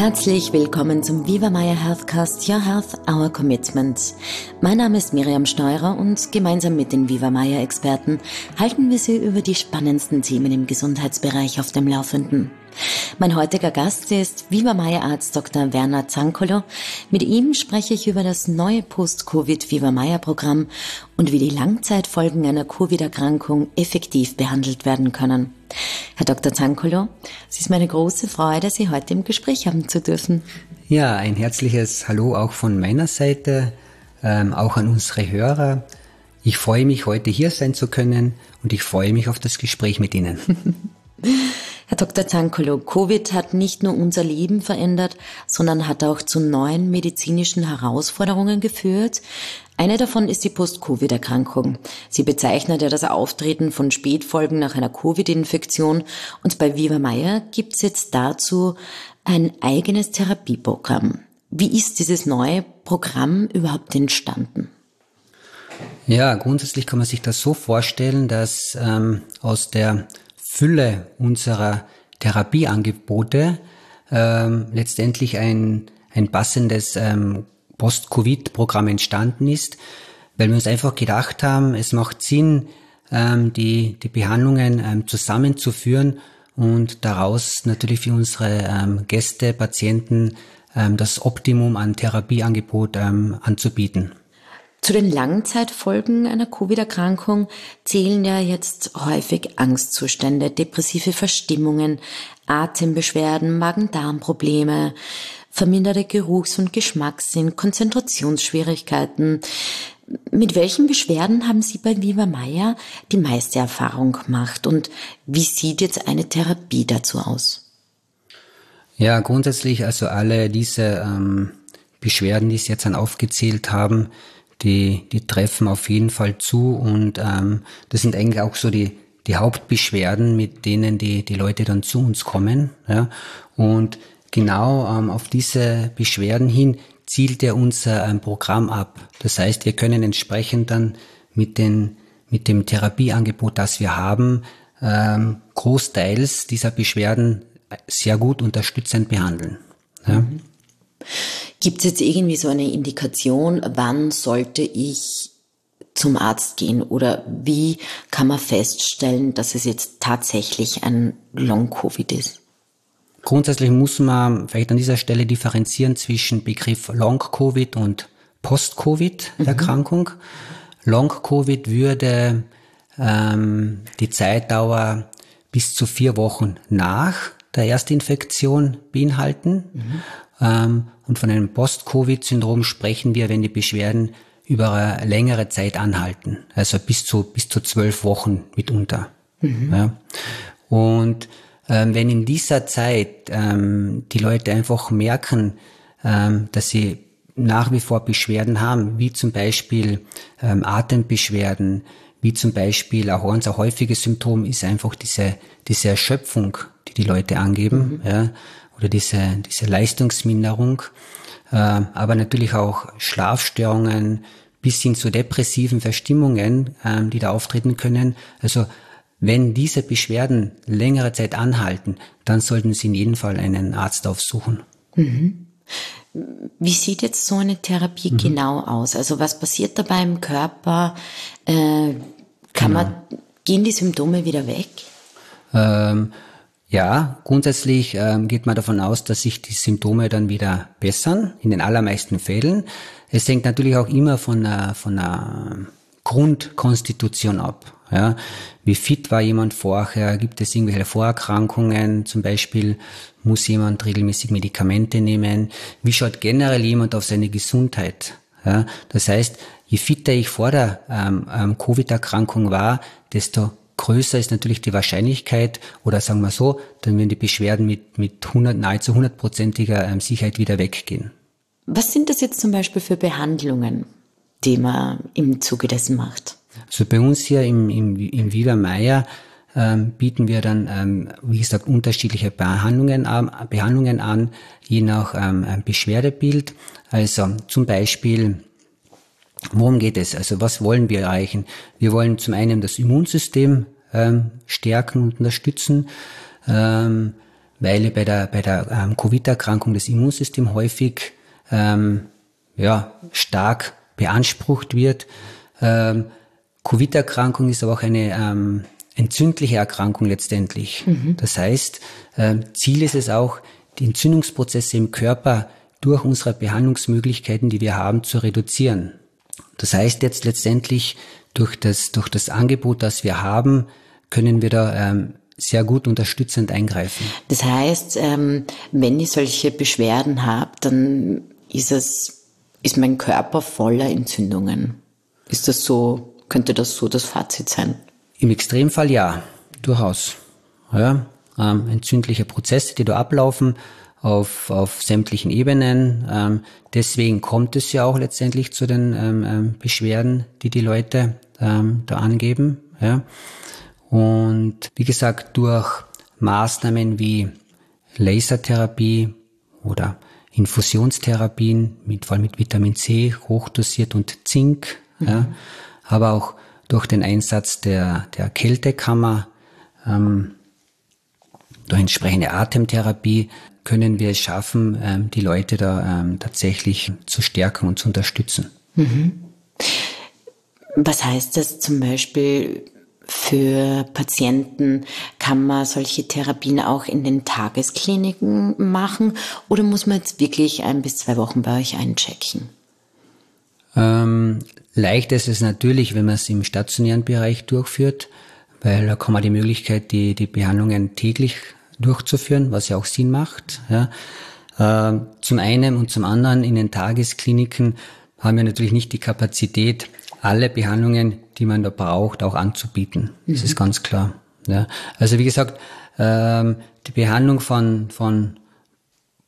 Herzlich willkommen zum Viva Maya Healthcast Your Health, Our Commitment. Mein Name ist Miriam Steurer und gemeinsam mit den Viva Maya Experten halten wir Sie über die spannendsten Themen im Gesundheitsbereich auf dem Laufenden. Mein heutiger Gast ist Viva Maya Arzt Dr. Werner Zankolo. Mit ihm spreche ich über das neue Post-Covid Viva Maya Programm und wie die Langzeitfolgen einer Covid-Erkrankung effektiv behandelt werden können. Herr Dr. Zankolo, es ist meine große Freude, Sie heute im Gespräch haben zu dürfen. Ja, ein herzliches Hallo auch von meiner Seite, ähm, auch an unsere Hörer. Ich freue mich, heute hier sein zu können und ich freue mich auf das Gespräch mit Ihnen. Herr Dr. Zankolo, Covid hat nicht nur unser Leben verändert, sondern hat auch zu neuen medizinischen Herausforderungen geführt. Eine davon ist die Post-Covid-Erkrankung. Sie bezeichnet ja das Auftreten von Spätfolgen nach einer Covid-Infektion und bei Viva Meyer gibt es jetzt dazu ein eigenes Therapieprogramm. Wie ist dieses neue Programm überhaupt entstanden? Ja, grundsätzlich kann man sich das so vorstellen, dass ähm, aus der Fülle unserer Therapieangebote ähm, letztendlich ein, ein passendes ähm, Post-Covid-Programm entstanden ist, weil wir uns einfach gedacht haben, es macht Sinn, ähm, die, die Behandlungen ähm, zusammenzuführen und daraus natürlich für unsere ähm, Gäste, Patienten ähm, das Optimum an Therapieangebot ähm, anzubieten. Zu den Langzeitfolgen einer Covid-Erkrankung zählen ja jetzt häufig Angstzustände, depressive Verstimmungen, Atembeschwerden, Magen-Darm-Probleme, verminderte Geruchs- und Geschmackssinn, Konzentrationsschwierigkeiten. Mit welchen Beschwerden haben Sie bei Viva Maya die meiste Erfahrung gemacht und wie sieht jetzt eine Therapie dazu aus? Ja, grundsätzlich also alle diese ähm, Beschwerden, die Sie jetzt dann aufgezählt haben, die, die treffen auf jeden Fall zu und ähm, das sind eigentlich auch so die, die Hauptbeschwerden, mit denen die, die Leute dann zu uns kommen. Ja? Und genau ähm, auf diese Beschwerden hin zielt ja unser ähm, Programm ab. Das heißt, wir können entsprechend dann mit, den, mit dem Therapieangebot, das wir haben, ähm, großteils dieser Beschwerden sehr gut unterstützend behandeln. Ja? Mhm. Gibt es jetzt irgendwie so eine Indikation, wann sollte ich zum Arzt gehen oder wie kann man feststellen, dass es jetzt tatsächlich ein Long-Covid ist? Grundsätzlich muss man vielleicht an dieser Stelle differenzieren zwischen Begriff Long-Covid und Post-Covid-Erkrankung. Mhm. Long-Covid würde ähm, die Zeitdauer bis zu vier Wochen nach der Erstinfektion beinhalten. Mhm. Ähm, und von einem Post-Covid-Syndrom sprechen wir, wenn die Beschwerden über eine längere Zeit anhalten, also bis zu bis zu zwölf Wochen mitunter. Mhm. Ja. Und ähm, wenn in dieser Zeit ähm, die Leute einfach merken, ähm, dass sie nach wie vor Beschwerden haben, wie zum Beispiel ähm, Atembeschwerden, wie zum Beispiel auch ein sehr häufiges Symptom ist einfach diese, diese Erschöpfung, die die Leute angeben. Mhm. Ja oder diese, diese Leistungsminderung, äh, aber natürlich auch Schlafstörungen bis hin zu depressiven Verstimmungen, äh, die da auftreten können. Also wenn diese Beschwerden längere Zeit anhalten, dann sollten Sie in jedem Fall einen Arzt aufsuchen. Mhm. Wie sieht jetzt so eine Therapie mhm. genau aus? Also was passiert da beim Körper? Äh, kann genau. man, gehen die Symptome wieder weg? Ähm, ja, grundsätzlich ähm, geht man davon aus, dass sich die Symptome dann wieder bessern, in den allermeisten Fällen. Es hängt natürlich auch immer von einer, von einer Grundkonstitution ab. Ja, wie fit war jemand vorher? Gibt es irgendwelche Vorerkrankungen? Zum Beispiel muss jemand regelmäßig Medikamente nehmen? Wie schaut generell jemand auf seine Gesundheit? Ja, das heißt, je fitter ich vor der ähm, ähm, Covid-Erkrankung war, desto größer ist natürlich die Wahrscheinlichkeit, oder sagen wir so, dann werden die Beschwerden mit, mit 100, nahezu hundertprozentiger ähm, Sicherheit wieder weggehen. Was sind das jetzt zum Beispiel für Behandlungen, die man im Zuge dessen macht? Also bei uns hier im, im, im Viva Meier ähm, bieten wir dann, ähm, wie gesagt, unterschiedliche Behandlungen, an, Behandlungen an, je nach ähm, Beschwerdebild. Also zum Beispiel Worum geht es? Also was wollen wir erreichen? Wir wollen zum einen das Immunsystem ähm, stärken und unterstützen. Ähm, weil bei der, bei der ähm, Covid-Erkrankung das Immunsystem häufig ähm, ja, stark beansprucht wird. Ähm, Covid-Erkrankung ist aber auch eine ähm, entzündliche Erkrankung letztendlich. Mhm. Das heißt, ähm, Ziel ist es auch, die Entzündungsprozesse im Körper durch unsere Behandlungsmöglichkeiten, die wir haben, zu reduzieren. Das heißt jetzt letztendlich durch das, durch das Angebot, das wir haben, können wir da ähm, sehr gut unterstützend eingreifen. Das heißt, ähm, wenn ich solche Beschwerden habe, dann ist es, ist mein Körper voller Entzündungen. Ist das so, könnte das so das Fazit sein? Im Extremfall ja, durchaus. Ja, ähm, entzündliche Prozesse, die da ablaufen auf, auf sämtlichen Ebenen. Ähm, deswegen kommt es ja auch letztendlich zu den ähm, ähm Beschwerden, die die Leute ähm, da angeben. Ja. Und wie gesagt, durch Maßnahmen wie Lasertherapie oder Infusionstherapien mit, vor allem mit Vitamin C, hochdosiert und Zink, mhm. ja, aber auch durch den Einsatz der, der Kältekammer, ähm, durch entsprechende Atemtherapie können wir es schaffen, ähm, die Leute da ähm, tatsächlich zu stärken und zu unterstützen. Mhm. Was heißt das zum Beispiel für Patienten? Kann man solche Therapien auch in den Tageskliniken machen oder muss man jetzt wirklich ein bis zwei Wochen bei euch einchecken? Ähm, leicht ist es natürlich, wenn man es im stationären Bereich durchführt, weil da kann man die Möglichkeit, die, die Behandlungen täglich durchzuführen, was ja auch Sinn macht. Ja. Äh, zum einen und zum anderen in den Tageskliniken haben wir natürlich nicht die Kapazität, alle Behandlungen, die man da braucht, auch anzubieten. Mhm. Das ist ganz klar. Ja. Also wie gesagt, ähm, die Behandlung von, von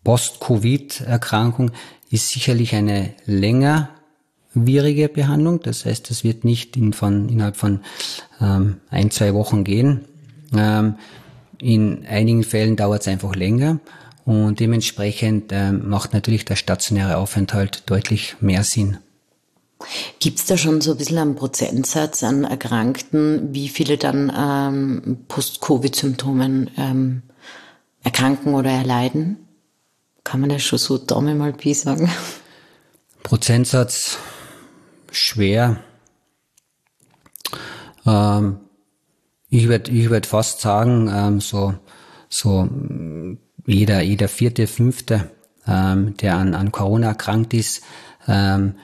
Post-Covid-Erkrankung ist sicherlich eine längerwierige Behandlung. Das heißt, das wird nicht in von, innerhalb von ähm, ein, zwei Wochen gehen. Ähm, in einigen Fällen dauert es einfach länger und dementsprechend ähm, macht natürlich der stationäre Aufenthalt deutlich mehr Sinn. Gibt es da schon so ein bisschen einen Prozentsatz an Erkrankten, wie viele dann ähm, Post-Covid-Symptomen ähm, erkranken oder erleiden? Kann man das schon so Daumen mal Pi sagen? Prozentsatz schwer. Ähm, ich würde ich würd fast sagen, ähm, so, so jeder, jeder vierte, fünfte, ähm, der an, an Corona erkrankt ist, ähm,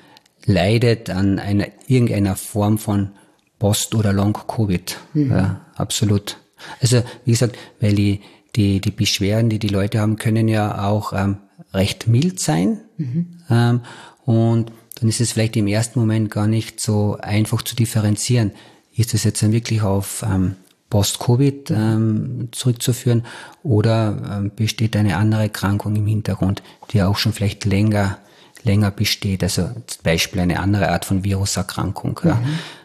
leidet an einer, irgendeiner Form von Post- oder Long-Covid. Mhm. Ja, absolut. Also, wie gesagt, weil die, die, die Beschwerden, die die Leute haben, können ja auch ähm, recht mild sein. Mhm. Ähm, und dann ist es vielleicht im ersten Moment gar nicht so einfach zu differenzieren. Ist das jetzt dann wirklich auf ähm, Post-Covid ähm, zurückzuführen oder ähm, besteht eine andere Erkrankung im Hintergrund, die auch schon vielleicht länger länger besteht. Also zum Beispiel eine andere Art von Viruserkrankung. Mhm.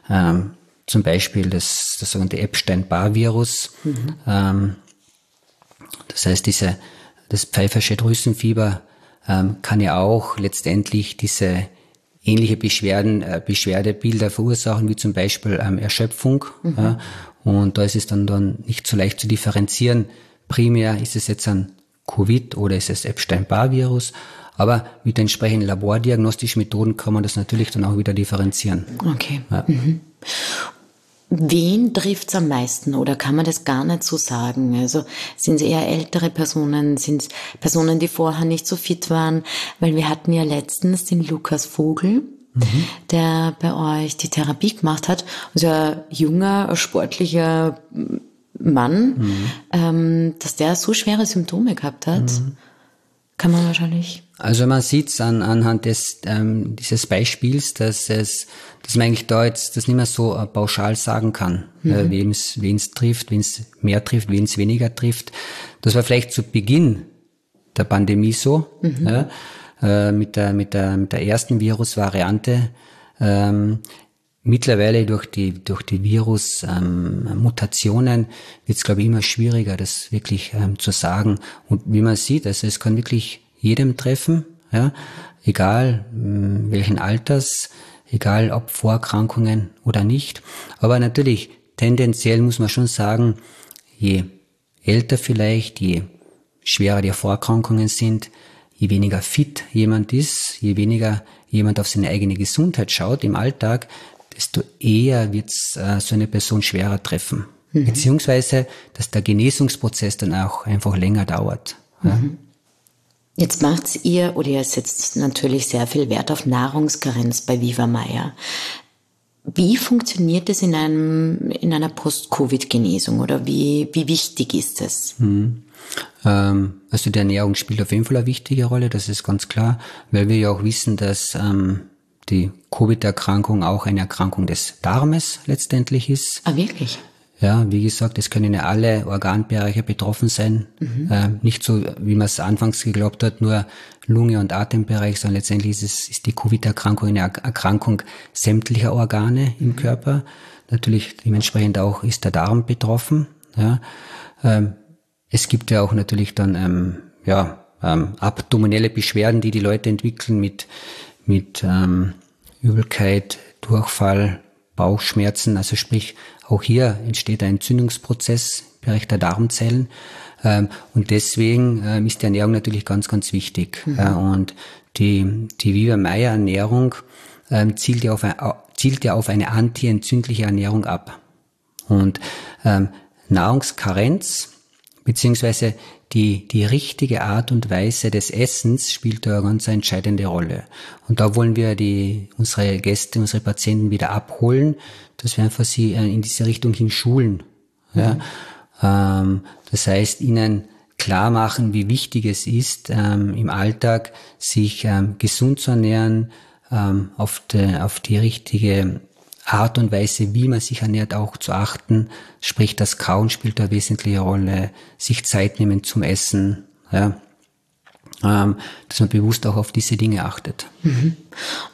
Ja. Ähm, zum Beispiel das, das sogenannte Epstein-Barr-Virus. Mhm. Ähm, das heißt, diese, das pfeifersche Drüsenfieber ähm, kann ja auch letztendlich diese ähnliche Beschwerden, äh, Beschwerdebilder verursachen, wie zum Beispiel ähm, Erschöpfung. Mhm. Ja. Und da ist es dann, dann nicht so leicht zu differenzieren. Primär ist es jetzt ein Covid oder ist es Epstein-Barr-Virus aber mit entsprechenden labordiagnostischen Methoden kann man das natürlich dann auch wieder differenzieren. Okay. Ja. Mhm. Wen trifft es am meisten oder kann man das gar nicht so sagen? Also sind es eher ältere Personen, sind es Personen, die vorher nicht so fit waren? Weil wir hatten ja letztens den Lukas Vogel, mhm. der bei euch die Therapie gemacht hat. Also ein junger, sportlicher Mann, mhm. ähm, dass der so schwere Symptome gehabt hat. Mhm. Kann man wahrscheinlich. Also man sieht es an, anhand des, ähm, dieses Beispiels, dass es, dass man eigentlich da jetzt das nicht mehr so äh, pauschal sagen kann, mhm. äh, wem es trifft, wen es mehr trifft, wen es weniger trifft. Das war vielleicht zu Beginn der Pandemie so, mhm. ja, äh, mit, der, mit, der, mit der ersten Virusvariante. Ähm, Mittlerweile durch die, durch die Virus-Mutationen ähm, wird es, glaube ich, immer schwieriger, das wirklich ähm, zu sagen. Und wie man sieht, also es kann wirklich jedem treffen, ja, egal ähm, welchen Alters, egal ob Vorerkrankungen oder nicht. Aber natürlich, tendenziell muss man schon sagen, je älter vielleicht, je schwerer die Vorerkrankungen sind, je weniger fit jemand ist, je weniger jemand auf seine eigene Gesundheit schaut im Alltag, desto eher wird äh, so eine Person schwerer treffen. Mhm. Beziehungsweise, dass der Genesungsprozess dann auch einfach länger dauert. Ja. Jetzt macht's ihr oder ihr setzt natürlich sehr viel Wert auf Nahrungskarenz bei Viva Meier. Wie funktioniert es in einem, in einer Post-Covid-Genesung oder wie, wie wichtig ist es? Mhm. Ähm, also die Ernährung spielt auf jeden Fall eine wichtige Rolle, das ist ganz klar, weil wir ja auch wissen, dass ähm, die Covid-Erkrankung auch eine Erkrankung des Darmes letztendlich ist. Ah, wirklich? Ja, wie gesagt, es können ja alle Organbereiche betroffen sein. Mhm. Äh, nicht so, wie man es anfangs geglaubt hat, nur Lunge- und Atembereich, sondern letztendlich ist, es, ist die Covid-Erkrankung eine Erkrankung sämtlicher Organe im mhm. Körper. Natürlich dementsprechend auch ist der Darm betroffen. Ja. Ähm, es gibt ja auch natürlich dann ähm, ja, ähm, abdominelle Beschwerden, die die Leute entwickeln mit, mit ähm, Übelkeit, Durchfall, Bauchschmerzen, also sprich auch hier entsteht ein Entzündungsprozess im Bereich der Darmzellen. Ähm, und deswegen ähm, ist die Ernährung natürlich ganz, ganz wichtig. Mhm. und die, die Viva Meyer Ernährung ähm, zielt, ja auf zielt ja auf eine antientzündliche Ernährung ab. Und Nahrungskarenz beziehungsweise die, die richtige Art und Weise des Essens spielt da eine ganz entscheidende Rolle. Und da wollen wir die, unsere Gäste, unsere Patienten wieder abholen, dass wir einfach sie äh, in diese Richtung hin schulen. Ja? Mhm. Ähm, das heißt, ihnen klar machen, wie wichtig es ist, ähm, im Alltag sich ähm, gesund zu ernähren, ähm, auf, de, auf die richtige Art und Weise, wie man sich ernährt, auch zu achten. Sprich, das Kauen spielt da eine wesentliche Rolle, sich Zeit nehmen zum Essen, ja. Ähm, dass man bewusst auch auf diese Dinge achtet. Mhm.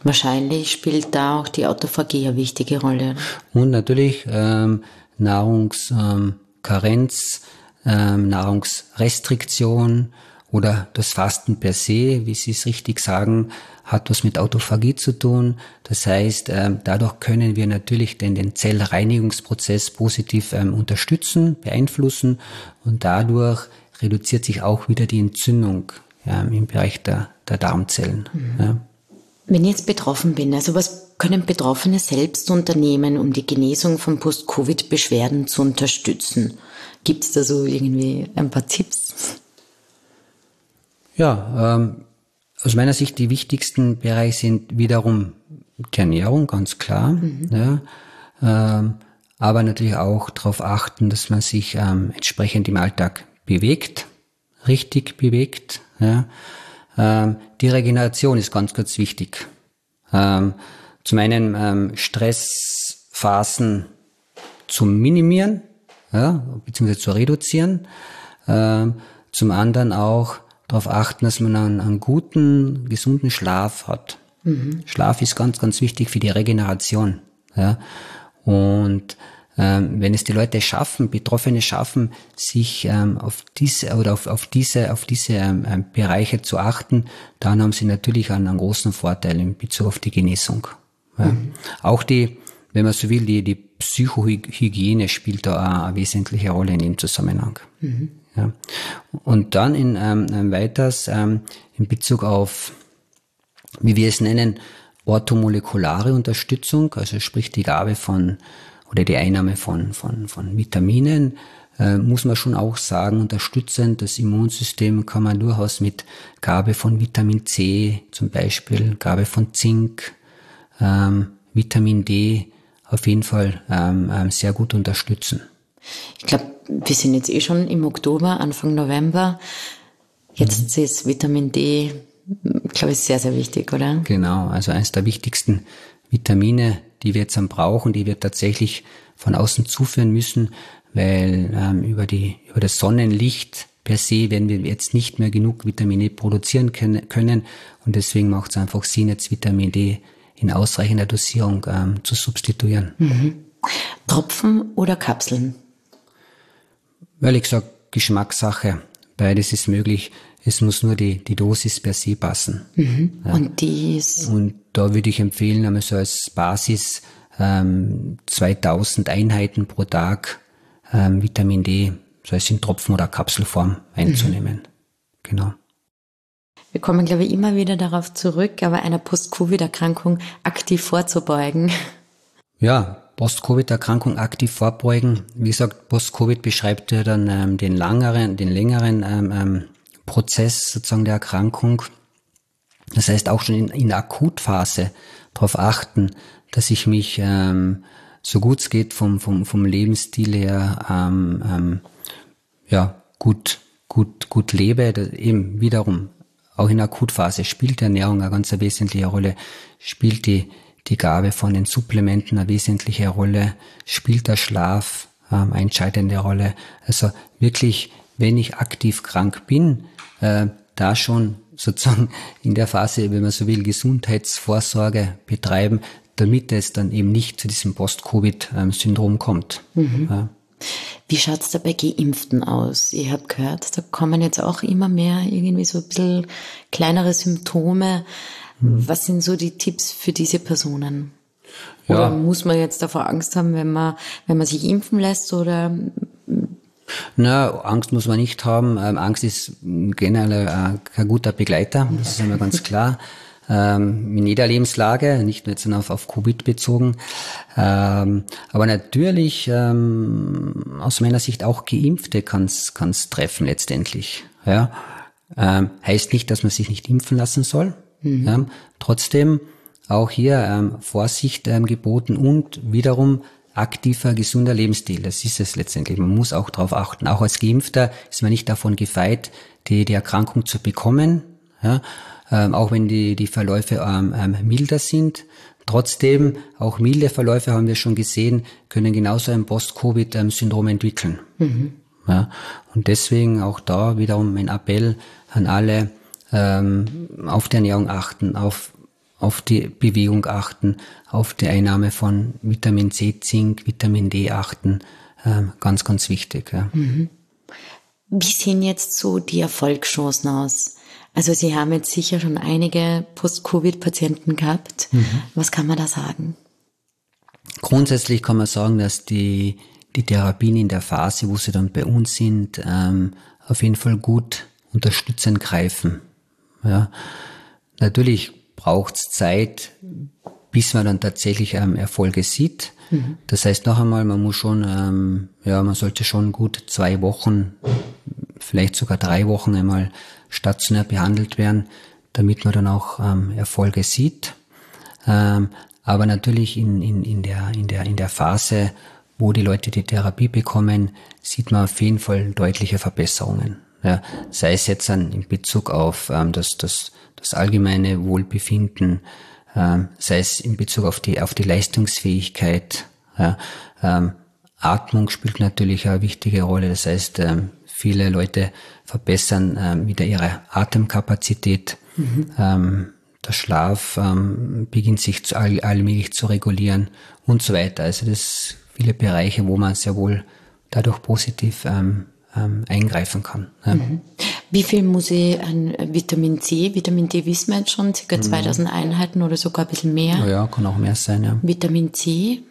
Wahrscheinlich spielt da auch die Autophagie eine wichtige Rolle. Und natürlich ähm, Nahrungskarenz, ähm, Nahrungsrestriktion oder das Fasten per se, wie Sie es richtig sagen, hat was mit Autophagie zu tun. Das heißt, ähm, dadurch können wir natürlich den, den Zellreinigungsprozess positiv ähm, unterstützen, beeinflussen und dadurch reduziert sich auch wieder die Entzündung im Bereich der, der Darmzellen. Mhm. Ja. Wenn ich jetzt betroffen bin, also was können Betroffene selbst unternehmen, um die Genesung von Post-Covid-Beschwerden zu unterstützen? Gibt es da so irgendwie ein paar Tipps? Ja, ähm, aus meiner Sicht die wichtigsten Bereiche sind wiederum die Ernährung, ganz klar. Mhm. Ja, ähm, aber natürlich auch darauf achten, dass man sich ähm, entsprechend im Alltag bewegt, richtig bewegt. Ja. Ähm, die Regeneration ist ganz, ganz wichtig. Ähm, zum einen ähm, Stressphasen zu minimieren, ja, beziehungsweise zu reduzieren. Ähm, zum anderen auch darauf achten, dass man einen, einen guten, gesunden Schlaf hat. Mhm. Schlaf ist ganz, ganz wichtig für die Regeneration. Ja. Und ähm, wenn es die Leute schaffen, Betroffene schaffen, sich ähm, auf diese oder auf, auf diese, auf diese ähm, ähm, Bereiche zu achten, dann haben sie natürlich einen, einen großen Vorteil in Bezug auf die Genesung. Ja. Mhm. Auch die, wenn man so will, die, die Psychohygiene spielt da eine wesentliche Rolle in dem Zusammenhang. Mhm. Ja. Und dann in ähm, weiters ähm, in Bezug auf, wie wir es nennen, orthomolekulare Unterstützung, also sprich die Gabe von oder die Einnahme von, von, von Vitaminen, äh, muss man schon auch sagen, unterstützend. Das Immunsystem kann man durchaus mit Gabe von Vitamin C zum Beispiel, Gabe von Zink, ähm, Vitamin D auf jeden Fall ähm, ähm sehr gut unterstützen. Ich glaube, wir sind jetzt eh schon im Oktober, Anfang November. Jetzt mhm. ist Vitamin D, glaube ich, sehr, sehr wichtig, oder? Genau, also eines der wichtigsten Vitamine, die wir jetzt brauchen, die wir tatsächlich von außen zuführen müssen, weil ähm, über, die, über das Sonnenlicht per se werden wir jetzt nicht mehr genug Vitamin D produzieren können und deswegen macht es einfach Sinn, jetzt Vitamin D in ausreichender Dosierung ähm, zu substituieren. Mhm. Tropfen oder Kapseln? Weil ich sage, Geschmackssache. Beides ist möglich. Es muss nur die, die Dosis per se passen. Mhm. Ja. Und dies? Und da würde ich empfehlen, einmal so als Basis ähm, 2000 Einheiten pro Tag ähm, Vitamin D, so als in Tropfen- oder Kapselform einzunehmen. genau. Wir kommen, glaube ich, immer wieder darauf zurück, aber einer Post-Covid-Erkrankung aktiv vorzubeugen. Ja, Post-Covid-Erkrankung aktiv vorbeugen. Wie gesagt, Post-Covid beschreibt ja dann ähm, den langeren, den längeren ähm, ähm, Prozess sozusagen der Erkrankung. Das heißt auch schon in, in der Akutphase darauf achten, dass ich mich ähm, so gut es geht vom, vom, vom Lebensstil her ähm, ähm, ja, gut, gut, gut lebe. Das eben wiederum auch in der Akutphase spielt die Ernährung eine ganz wesentliche Rolle, spielt die die Gabe von den Supplementen eine wesentliche Rolle, spielt der Schlaf ähm, eine entscheidende Rolle. Also wirklich, wenn ich aktiv krank bin, äh, da schon sozusagen in der Phase, wenn man so will, Gesundheitsvorsorge betreiben, damit es dann eben nicht zu diesem Post-Covid-Syndrom kommt. Mhm. Ja. Wie schaut's da bei Geimpften aus? Ich habe gehört, da kommen jetzt auch immer mehr irgendwie so ein bisschen kleinere Symptome. Mhm. Was sind so die Tipps für diese Personen? Oder ja. muss man jetzt davor Angst haben, wenn man, wenn man sich impfen lässt oder? Na, Angst muss man nicht haben. Ähm, Angst ist generell äh, kein guter Begleiter. Das ist immer ganz klar. Ähm, in jeder Lebenslage, nicht nur jetzt auf, auf Covid bezogen. Ähm, aber natürlich, ähm, aus meiner Sicht auch Geimpfte kann es treffen letztendlich. Ja? Ähm, heißt nicht, dass man sich nicht impfen lassen soll. Mhm. Ja, trotzdem auch hier ähm, Vorsicht ähm, geboten und wiederum aktiver, gesunder Lebensstil. Das ist es letztendlich. Man muss auch darauf achten. Auch als Geimpfter ist man nicht davon gefeit, die, die Erkrankung zu bekommen. Ja, ähm, auch wenn die, die Verläufe ähm, ähm, milder sind. Trotzdem, auch milde Verläufe haben wir schon gesehen, können genauso ein Post-Covid-Syndrom entwickeln. Mhm. Ja, und deswegen auch da wiederum mein Appell an alle, ähm, auf die Ernährung achten, auf, auf die Bewegung achten, auf die Einnahme von Vitamin C, Zink, Vitamin D achten. Ähm, ganz, ganz wichtig. Ja. Mhm. Wie sehen jetzt so die Erfolgschancen aus? Also Sie haben jetzt sicher schon einige Post-Covid-Patienten gehabt. Mhm. Was kann man da sagen? Grundsätzlich kann man sagen, dass die, die Therapien in der Phase, wo sie dann bei uns sind, ähm, auf jeden Fall gut unterstützend greifen. Ja. Natürlich braucht es Zeit, bis man dann tatsächlich ähm, Erfolge sieht. Mhm. Das heißt noch einmal, man muss schon, ähm, ja, man sollte schon gut zwei Wochen, vielleicht sogar drei Wochen einmal stationär behandelt werden, damit man dann auch ähm, Erfolge sieht. Ähm, aber natürlich in, in, in, der, in, der, in der Phase, wo die Leute die Therapie bekommen, sieht man auf jeden Fall deutliche Verbesserungen. Ja, sei es jetzt an, in Bezug auf ähm, das, das, das allgemeine Wohlbefinden, ähm, sei es in Bezug auf die, auf die Leistungsfähigkeit. Ja, ähm, Atmung spielt natürlich eine wichtige Rolle. Das heißt, ähm, viele Leute verbessern ähm, wieder ihre Atemkapazität. Mhm. Ähm, der Schlaf ähm, beginnt sich zu, all, allmählich zu regulieren und so weiter. Also das viele Bereiche, wo man sehr wohl dadurch positiv ähm, ähm, eingreifen kann. Ja. Mhm. Wie viel muss ich an Vitamin C? Vitamin D wissen wir jetzt schon, ca. 2000 mhm. Einheiten oder sogar ein bisschen mehr. Ja, kann auch mehr sein, ja. Vitamin C?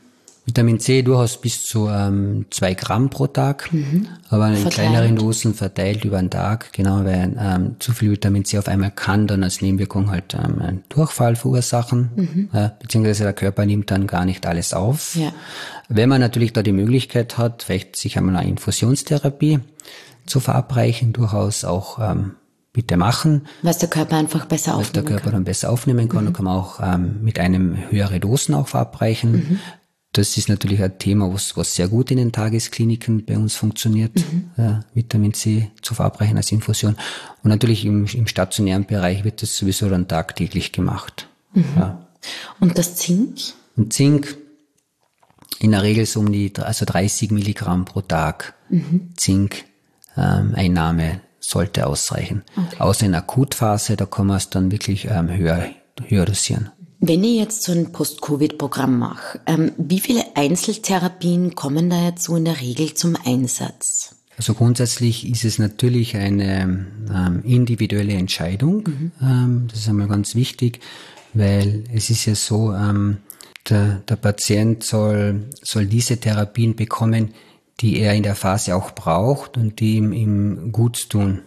Vitamin C durchaus bis zu ähm, zwei Gramm pro Tag, mhm. aber in verteilt. kleineren Dosen verteilt über den Tag, genau, weil ähm, zu viel Vitamin C auf einmal kann dann als Nebenwirkung halt ähm, einen Durchfall verursachen, mhm. äh, beziehungsweise der Körper nimmt dann gar nicht alles auf. Ja. Wenn man natürlich da die Möglichkeit hat, vielleicht sich einmal eine Infusionstherapie zu verabreichen, durchaus auch ähm, bitte machen. Was der Körper einfach besser aufnehmen kann. Was der Körper kann. dann besser aufnehmen kann. Mhm. kann man auch ähm, mit einem höhere Dosen auch verabreichen. Mhm. Das ist natürlich ein Thema, was, was sehr gut in den Tageskliniken bei uns funktioniert, mhm. äh, Vitamin C zu verabreichen als Infusion. Und natürlich im, im stationären Bereich wird das sowieso dann tagtäglich gemacht. Mhm. Ja. Und das Zink? Und Zink in der Regel so um die also 30 Milligramm pro Tag mhm. Zink ähm, Einnahme sollte ausreichen. Okay. Außer in Akutphase, da kann man es dann wirklich ähm, höher, höher dosieren. Wenn ich jetzt so ein Post-Covid-Programm mache, ähm, wie viele Einzeltherapien kommen da jetzt so in der Regel zum Einsatz? Also grundsätzlich ist es natürlich eine ähm, individuelle Entscheidung. Mhm. Ähm, das ist einmal ganz wichtig, weil es ist ja so, ähm, der, der Patient soll, soll diese Therapien bekommen, die er in der Phase auch braucht und die ihm, ihm gut tun.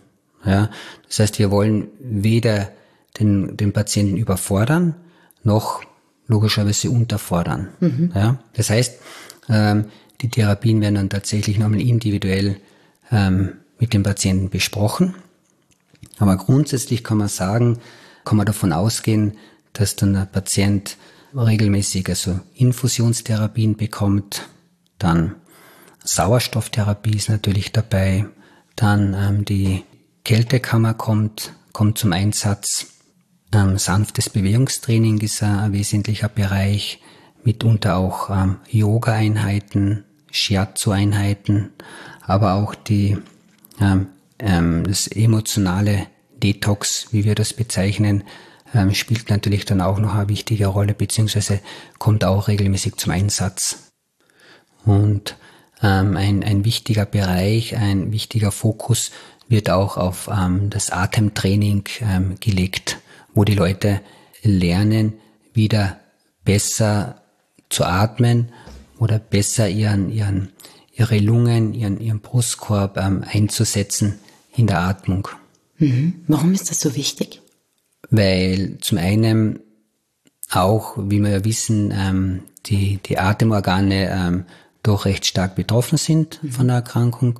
Ja, das heißt, wir wollen weder den, den Patienten überfordern, noch logischerweise unterfordern. Mhm. Ja, das heißt, ähm, die Therapien werden dann tatsächlich nochmal individuell ähm, mit dem Patienten besprochen. Aber grundsätzlich kann man sagen, kann man davon ausgehen, dass dann der Patient regelmäßig also Infusionstherapien bekommt, dann Sauerstofftherapie ist natürlich dabei, dann ähm, die Kältekammer kommt, kommt zum Einsatz, ähm, sanftes Bewegungstraining ist ein, wesentlicher Bereich, mitunter auch ähm, Yoga-Einheiten, Shiatsu-Einheiten, aber auch die, ähm, ähm, das emotionale Detox, wie wir das bezeichnen, ähm, spielt natürlich dann auch noch eine wichtige Rolle, beziehungsweise kommt auch regelmäßig zum Einsatz. Und ähm, ein, ein wichtiger Bereich, ein wichtiger Fokus wird auch auf das Atemtraining gelegt, wo die Leute lernen, wieder besser zu atmen oder besser ihren, ihren, ihre Lungen, ihren, ihren Brustkorb ähm, einzusetzen in der Atmung. Mhm. Warum ist das so wichtig? Weil zum einen auch, wie wir ja wissen, ähm, die, die Atemorgane ähm, doch recht stark betroffen sind mhm. von der Erkrankung.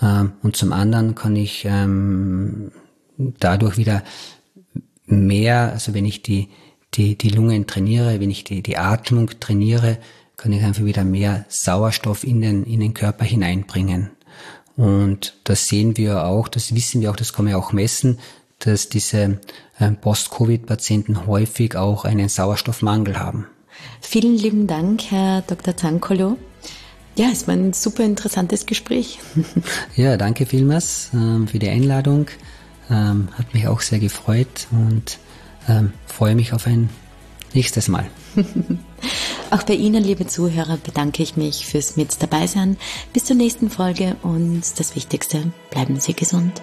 Ähm, und zum anderen kann ich ähm, dadurch wieder mehr, also wenn ich die, die, die Lungen trainiere, wenn ich die, die Atmung trainiere, kann ich einfach wieder mehr Sauerstoff in den, in den Körper hineinbringen. Und das sehen wir auch, das wissen wir auch, das kann man ja auch messen, dass diese ähm, Post-Covid-Patienten häufig auch einen Sauerstoffmangel haben. Vielen lieben Dank, Herr Dr. Tankolo. Ja, es war ein super interessantes Gespräch. Ja, danke vielmals ähm, für die Einladung. Ähm, hat mich auch sehr gefreut und ähm, freue mich auf ein nächstes Mal. auch bei Ihnen, liebe Zuhörer, bedanke ich mich fürs Mit dabei sein. Bis zur nächsten Folge und das Wichtigste, bleiben Sie gesund.